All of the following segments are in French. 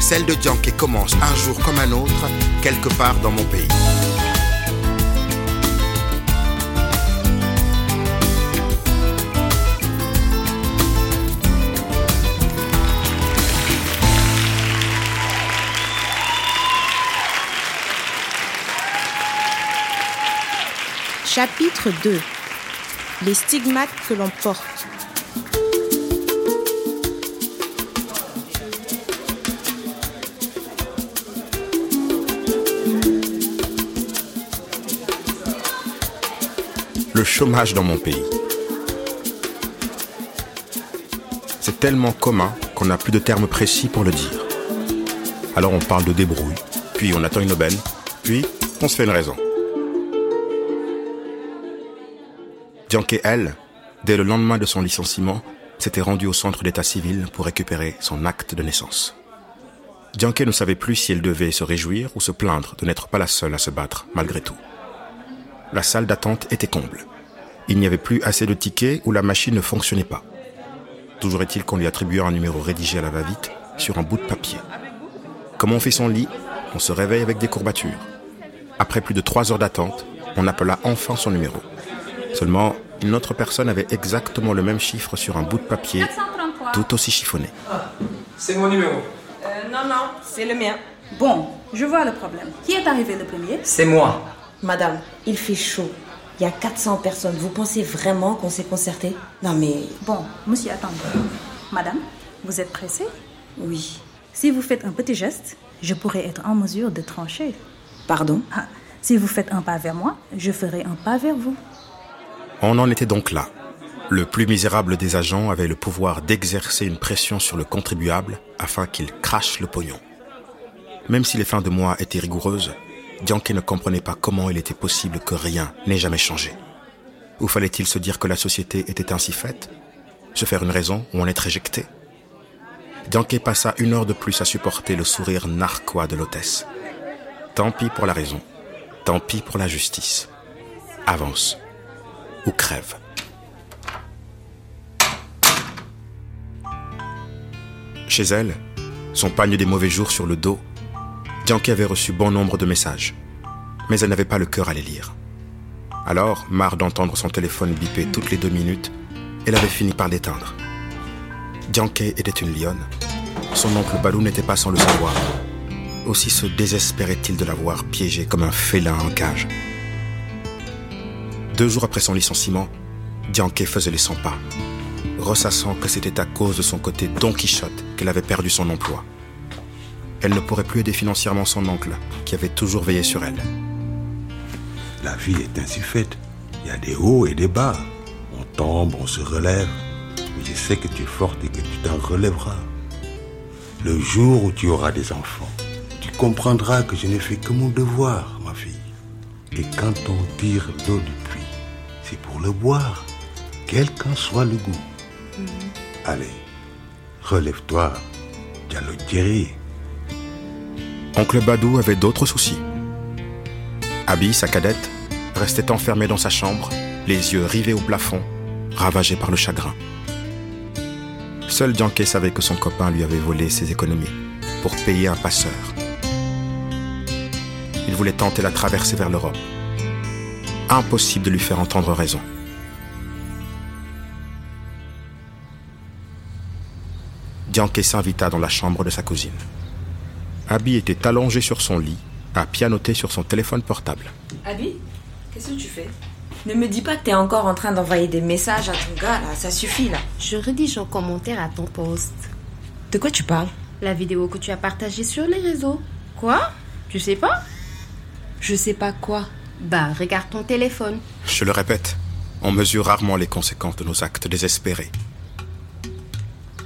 Celle de Dianke commence un jour comme un autre, quelque part dans mon pays. Chapitre 2 Les stigmates que l'on porte. Le chômage dans mon pays. C'est tellement commun qu'on n'a plus de termes précis pour le dire. Alors on parle de débrouille, puis on attend une aubaine, puis on se fait une raison. Dianke, elle, dès le lendemain de son licenciement, s'était rendue au centre d'état civil pour récupérer son acte de naissance. Dianke ne savait plus si elle devait se réjouir ou se plaindre de n'être pas la seule à se battre, malgré tout. La salle d'attente était comble. Il n'y avait plus assez de tickets ou la machine ne fonctionnait pas. Toujours est-il qu'on lui attribuait un numéro rédigé à la va-vite sur un bout de papier. Comme on fait son lit, on se réveille avec des courbatures. Après plus de trois heures d'attente, on appela enfin son numéro. Seulement, une autre personne avait exactement le même chiffre sur un bout de papier, tout aussi chiffonné. C'est mon numéro. Euh, non, non, c'est le mien. Bon, je vois le problème. Qui est arrivé le premier? C'est moi. Madame, il fait chaud. Il y a 400 personnes. Vous pensez vraiment qu'on s'est concerté? Non, mais. Bon, monsieur, attendez. Madame, vous êtes pressée? Oui. Si vous faites un petit geste, je pourrais être en mesure de trancher. Pardon? Ah, si vous faites un pas vers moi, je ferai un pas vers vous. On en était donc là. Le plus misérable des agents avait le pouvoir d'exercer une pression sur le contribuable afin qu'il crache le pognon. Même si les fins de mois étaient rigoureuses, Dianke ne comprenait pas comment il était possible que rien n'ait jamais changé. Ou fallait-il se dire que la société était ainsi faite? Se faire une raison ou en être éjecté? Dianke passa une heure de plus à supporter le sourire narquois de l'hôtesse. Tant pis pour la raison, tant pis pour la justice. Avance ou crève. Chez elle, son pagne des mauvais jours sur le dos, Dianke avait reçu bon nombre de messages, mais elle n'avait pas le cœur à les lire. Alors, marre d'entendre son téléphone biper toutes les deux minutes, elle avait fini par l'éteindre. Dianke était une lionne. Son oncle Balou n'était pas sans le savoir. Aussi se désespérait-il de la voir piégée comme un félin en cage. Deux jours après son licenciement, Dianke faisait les 100 pas, ressassant que c'était à cause de son côté Don Quichotte qu'elle avait perdu son emploi. Elle ne pourrait plus aider financièrement son oncle, qui avait toujours veillé sur elle. La vie est ainsi faite. Il y a des hauts et des bas. On tombe, on se relève. Mais je sais que tu es forte et que tu t'en relèveras. Le jour où tu auras des enfants, tu comprendras que je n'ai fait que mon devoir, ma fille. Et quand on tire l'eau du puits, c'est pour le boire, quel qu'en soit le goût. Allez, relève-toi, Thierry. Oncle Badou avait d'autres soucis. Abby, sa cadette, restait enfermée dans sa chambre, les yeux rivés au plafond, ravagée par le chagrin. Seul Dianke savait que son copain lui avait volé ses économies pour payer un passeur. Il voulait tenter la traversée vers l'Europe. Impossible de lui faire entendre raison. Dianke s'invita dans la chambre de sa cousine. Abby était allongée sur son lit, à pianoter sur son téléphone portable. Abby, qu'est-ce que tu fais? Ne me dis pas que t'es encore en train d'envoyer des messages à ton gars, là. Ça suffit, là. Je rédige un commentaire à ton post. De quoi tu parles? La vidéo que tu as partagée sur les réseaux. Quoi? Tu sais pas? Je sais pas quoi. Bah, regarde ton téléphone. Je le répète, on mesure rarement les conséquences de nos actes désespérés.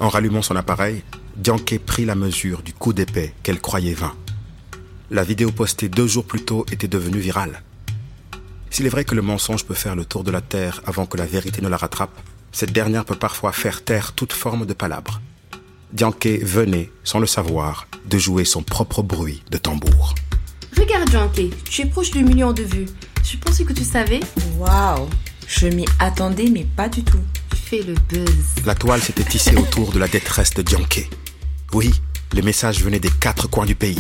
En rallumant son appareil, Dianke prit la mesure du coup d'épée qu'elle croyait vain. La vidéo postée deux jours plus tôt était devenue virale. S'il est vrai que le mensonge peut faire le tour de la Terre avant que la vérité ne la rattrape, cette dernière peut parfois faire taire toute forme de palabre. Dianke venait, sans le savoir, de jouer son propre bruit de tambour. Regarde, Janké, tu es proche du million de vues. Je pensais que tu savais? Waouh Je m'y attendais, mais pas du tout. Tu fais le buzz. La toile s'était tissée autour de la détresse de Dianke. Oui, les messages venaient des quatre coins du pays.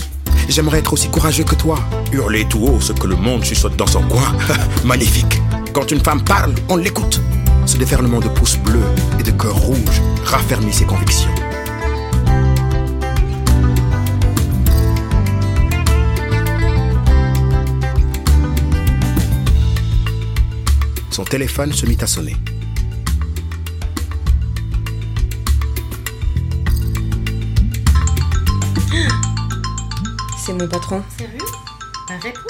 J'aimerais être aussi courageux que toi. Hurler tout haut ce que le monde chuchote dans son coin. Magnifique. Quand une femme parle, on l'écoute. Ce déferlement de pouces bleus et de cœurs rouges raffermit ses convictions. Son téléphone se mit à sonner. C'est mon patron. Sérieux? Bah, réponds.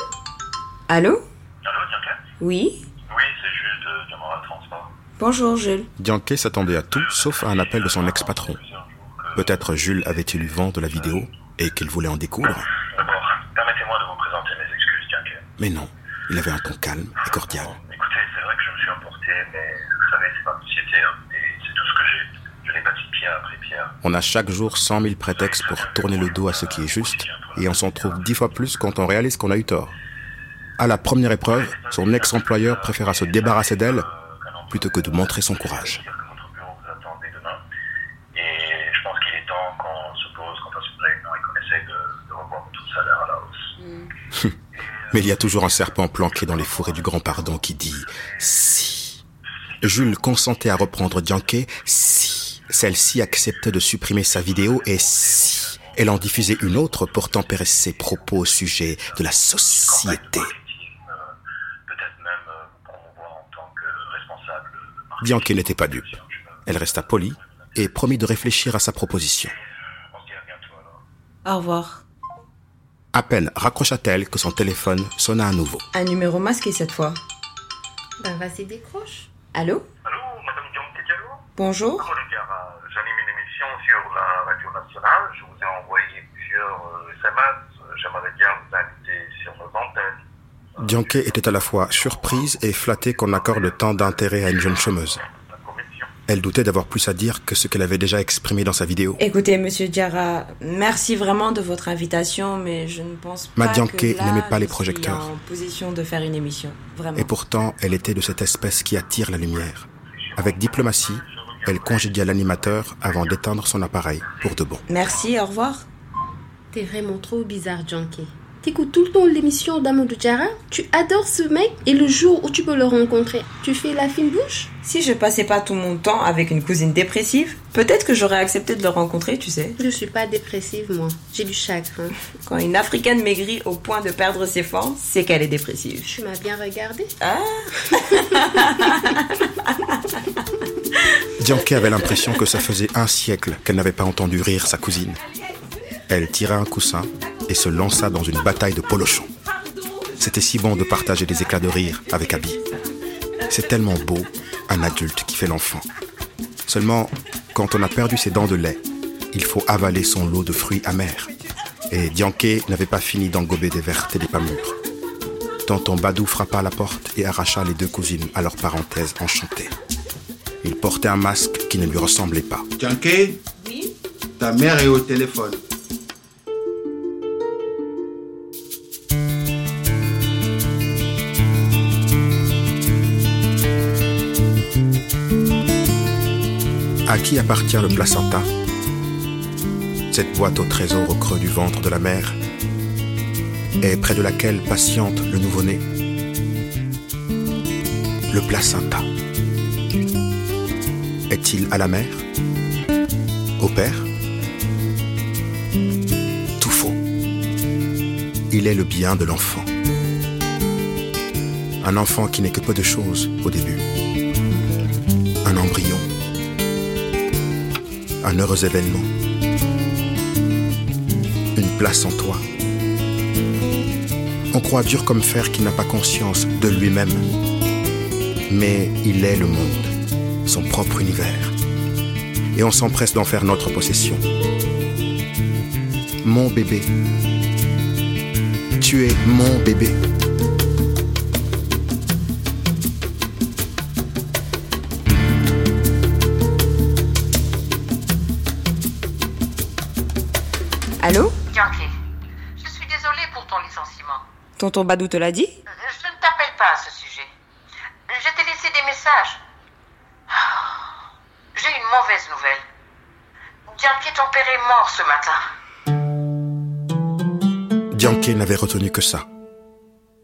Allô? Allô, Dianca Oui Oui, c'est Jules de Diamant Transport. Bonjour, Jules. Dianke s'attendait à tout sauf à un appel de son ex-patron. Peut-être Jules avait-il eu vent de la vidéo et qu'il voulait en découdre. D'abord, permettez-moi de vous présenter mes excuses, Dianca. Mais non, il avait un ton calme et cordial. Écoutez, c'est vrai que je me suis emporté, mais vous savez, c'est ma société, hein, et c'est tout ce que j'ai. Je l'ai bâti pierre après pierre. On a chaque jour cent mille prétextes pour tourner le dos à ce qui est juste, et on s'en trouve dix fois plus quand on réalise qu'on a eu tort. À la première épreuve, son ex-employeur préféra se débarrasser d'elle plutôt que de montrer son courage. Mais il y a toujours un serpent planqué dans les fourrés du grand pardon qui dit si. Jules consentait à reprendre Dianke si celle-ci acceptait de supprimer sa vidéo et si elle en diffusait une autre pour tempérer ses propos au sujet de la société. Euh, euh. Dianke n'était pas dupe. Elle resta polie et promit de réfléchir à sa proposition. Alors. Au revoir. À peine raccrocha-t-elle que son téléphone sonna à nouveau. Un numéro masqué cette fois. Bah, vas-y, décroche. Allô? Allô, Madame Diallo? Bonjour Bonjour les gars, Euh, j'anime une émission sur la radio nationale. Je vous ai envoyé plusieurs euh, SMS. Euh, J'aimerais bien vous inviter sur nos antennes. Dianke était à la fois surprise et flattée qu'on accorde tant d'intérêt à une jeune chômeuse. Elle doutait d'avoir plus à dire que ce qu'elle avait déjà exprimé dans sa vidéo. Écoutez, monsieur Diarra, merci vraiment de votre invitation, mais je ne pense pas Madianke que là, n'aimait pas les je projecteurs. en position de faire une émission. Vraiment. Et pourtant, elle était de cette espèce qui attire la lumière. Avec diplomatie, elle congédia l'animateur avant d'éteindre son appareil pour de bon. Merci, au revoir. T'es vraiment trop bizarre, Janké. T'écoutes tout le temps l'émission d'Amadou Diarra Tu adores ce mec et le jour où tu peux le rencontrer, tu fais la fine bouche? Si je passais pas tout mon temps avec une cousine dépressive, peut-être que j'aurais accepté de le rencontrer, tu sais. Je suis pas dépressive, moi. J'ai du chagrin. Quand une africaine maigrit au point de perdre ses formes, c'est qu'elle est dépressive. Tu m'as bien regardé Ah Dianke avait l'impression que ça faisait un siècle qu'elle n'avait pas entendu rire sa cousine. Elle tira un coussin et se lança dans une bataille de polochons. C'était si bon de partager des éclats de rire avec Abby. C'est tellement beau, un adulte qui fait l'enfant. Seulement, quand on a perdu ses dents de lait, il faut avaler son lot de fruits amers. Et Dianke n'avait pas fini d'engober des vertes et des pas mûres. Tonton Badou frappa à la porte et arracha les deux cousines à leur parenthèse enchantée. Il portait un masque qui ne lui ressemblait pas. Tianke Oui Ta mère est au téléphone. À qui appartient le placenta? Cette boîte au trésor au creux du ventre de la mère et près de laquelle patiente le nouveau-né. Le placenta. Est-il à la mère? Au père? Tout faux. il est le bien de l'enfant. Un enfant qui n'est que peu de choses au début. Un heureux événement. Une place en toi. On croit dur comme fer qu'il n'a pas conscience de lui-même. Mais il est le monde, son propre univers. Et on s'empresse d'en faire notre possession. Mon bébé. Tu es mon bébé. Allô Yankee, je suis désolée pour ton licenciement. Tonton Badou te l'a dit Je ne t'appelle pas à ce sujet. Je t'ai laissé des messages. J'ai une mauvaise nouvelle. Yankee, ton père est mort ce matin. Dianke n'avait retenu que ça.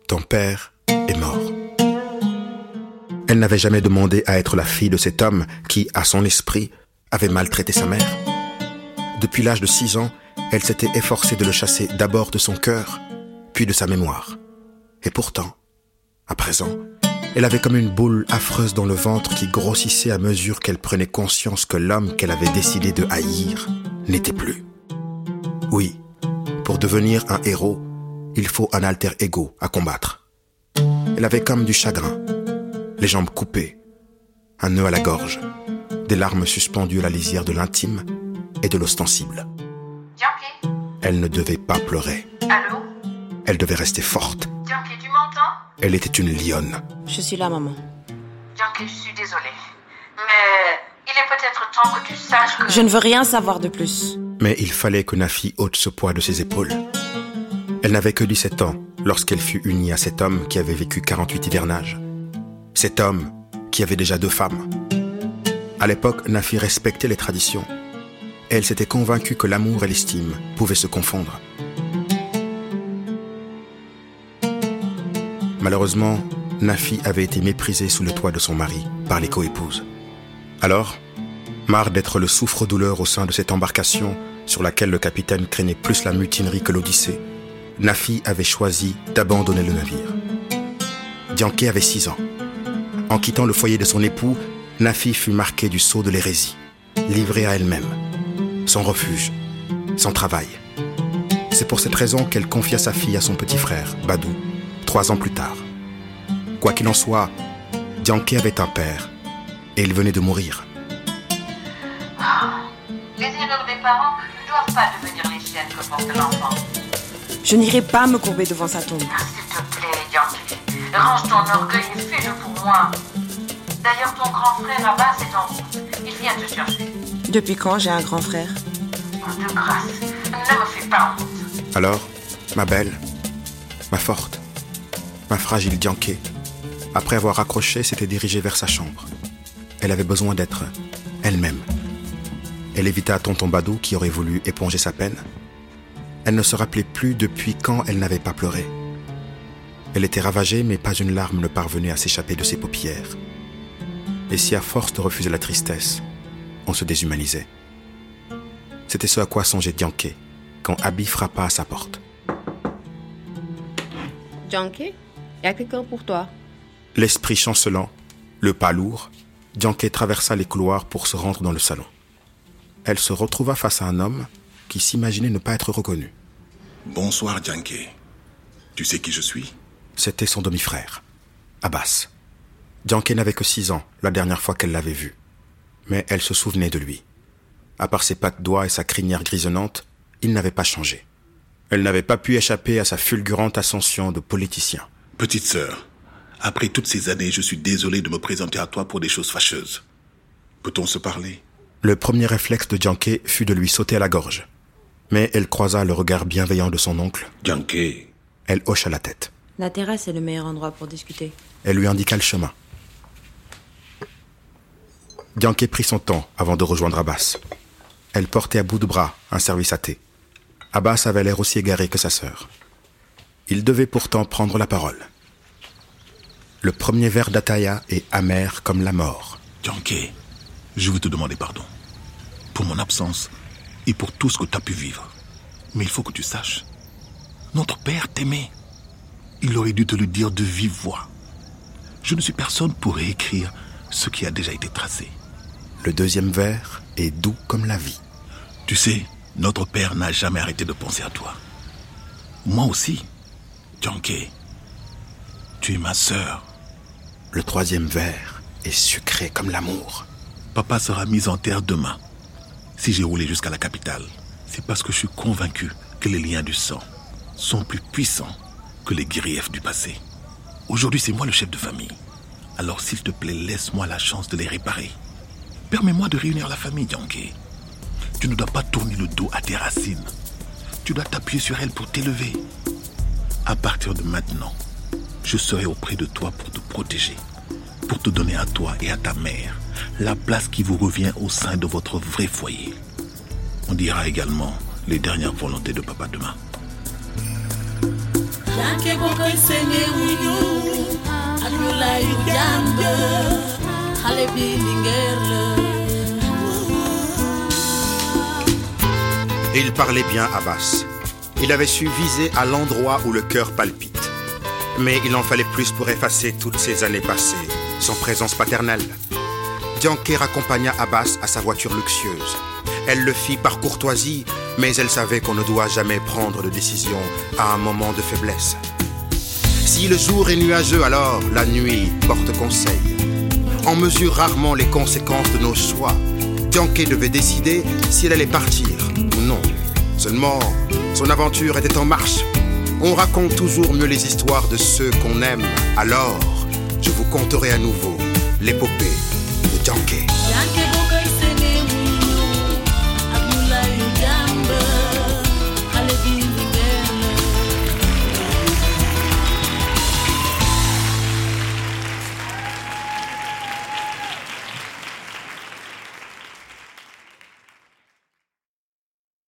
Ton père est mort. Elle n'avait jamais demandé à être la fille de cet homme qui, à son esprit, avait maltraité sa mère. Depuis l'âge de six ans, elle s'était efforcée de le chasser d'abord de son cœur, puis de sa mémoire. Et pourtant, à présent, elle avait comme une boule affreuse dans le ventre qui grossissait à mesure qu'elle prenait conscience que l'homme qu'elle avait décidé de haïr n'était plus. Oui, pour devenir un héros, il faut un alter ego à combattre. Elle avait comme du chagrin, les jambes coupées, un nœud à la gorge, des larmes suspendues à la lisière de l'intime et de l'ostensible. Elle ne devait pas pleurer. Allô? Elle devait rester forte. Tu m'entends? Elle était une lionne. Je suis là, maman. Yankee, je suis désolée. Mais il est peut-être temps que tu saches que... Je ne veux rien savoir de plus. Mais il fallait que Nafi ôte ce poids de ses épaules. Elle n'avait que 17 ans lorsqu'elle fut unie à cet homme qui avait vécu 48 hivernages. Cet homme qui avait déjà deux femmes. À l'époque, Nafi respectait les traditions. Elle s'était convaincue que l'amour et l'estime pouvaient se confondre. Malheureusement, Nafi avait été méprisée sous le toit de son mari par les coépouses. Alors, marre d'être le souffre-douleur au sein de cette embarcation sur laquelle le capitaine craignait plus la mutinerie que l'Odyssée, Nafi avait choisi d'abandonner le navire. Dianke avait six ans. En quittant le foyer de son époux, Nafi fut marquée du sceau de l'hérésie, livrée à elle-même, son refuge, son travail. C'est pour cette raison qu'elle confia sa fille à son petit frère, Badou, trois ans plus tard. Quoi qu'il en soit, Dianke avait un père, et il venait de mourir. Les erreurs des parents ne doivent pas devenir les siennes que porte l'enfant. Je n'irai pas me courber devant sa tombe. Ah, S'il te plaît, Yankee, range ton orgueil et fais-le pour moi. D'ailleurs, ton grand frère Abbas est en route. Il vient te chercher. Depuis quand j'ai un grand frère? De grâce, ne me fais pas honte. Alors, ma belle, ma forte, ma fragile Dianke, après avoir raccroché, s'était dirigée vers sa chambre. Elle avait besoin d'être elle-même. Elle évita tonton Badou qui aurait voulu éponger sa peine. Elle ne se rappelait plus depuis quand elle n'avait pas pleuré. Elle était ravagée, mais pas une larme ne parvenait à s'échapper de ses paupières. Et si à force de refuser la tristesse, on se déshumanisait. C'était ce à quoi songeait Dianke quand Abby frappa à sa porte. Junkie, y a quelqu'un pour toi. L'esprit chancelant, le pas lourd, Dianke traversa les couloirs pour se rendre dans le salon. Elle se retrouva face à un homme qui s'imaginait ne pas être reconnu. Bonsoir, Dianke. Tu sais qui je suis? C'était son demi-frère, Abbas. Dianke n'avait que six ans la dernière fois qu'elle l'avait vu. Mais elle se souvenait de lui. À part ses pattes d'oie et sa crinière grisonnante, il n'avait pas changé. Elle n'avait pas pu échapper à sa fulgurante ascension de politicien. Petite sœur, après toutes ces années, je suis désolé de me présenter à toi pour des choses fâcheuses. Peut-on se parler? Le premier réflexe de Dianke fut de lui sauter à la gorge. Mais elle croisa le regard bienveillant de son oncle. Dianke, Elle hocha la tête. La terrasse est le meilleur endroit pour discuter. Elle lui indiqua le chemin. Dianke prit son temps avant de rejoindre Abbas. Elle portait à bout de bras un service à thé. Abbas avait l'air aussi égaré que sa sœur. Il devait pourtant prendre la parole. Le premier verre d'Ataya est amer comme la mort. Dianke, je veux te demander pardon. Pour mon absence et pour tout ce que tu as pu vivre. Mais il faut que tu saches. Notre père t'aimait. Il aurait dû te le dire de vive voix. Je ne suis personne pour réécrire ce qui a déjà été tracé. Le deuxième vers est doux comme la vie. Tu sais, notre père n'a jamais arrêté de penser à toi. Moi aussi, Tianke. Tu es ma sœur. Le troisième vers est sucré comme l'amour. Papa sera mis en terre demain. Si j'ai roulé jusqu'à la capitale, c'est parce que je suis convaincu que les liens du sang sont plus puissants que les griefs du passé. Aujourd'hui, c'est moi le chef de famille. Alors, s'il te plaît, laisse-moi la chance de les réparer. Permets-moi de réunir la famille, Yankee. Tu ne dois pas tourner le dos à tes racines. Tu dois t'appuyer sur elles pour t'élever. À partir de maintenant, je serai auprès de toi pour te protéger, pour te donner à toi et à ta mère la place qui vous revient au sein de votre vrai foyer. On dira également les dernières volontés de papa demain. Il parlait bien Abbas. Il avait su viser à l'endroit où le cœur palpite. Mais il en fallait plus pour effacer toutes ces années passées, sans présence paternelle. Dianker accompagna Abbas à sa voiture luxueuse. Elle le fit par courtoisie, mais elle savait qu'on ne doit jamais prendre de décision à un moment de faiblesse. Si le jour est nuageux, alors la nuit porte conseil. On mesure rarement les conséquences de nos choix. Dianke devait décider si elle allait partir ou non. Seulement, son aventure était en marche. On raconte toujours mieux les histoires de ceux qu'on aime. Alors, je vous conterai à nouveau l'épopée de Dianke.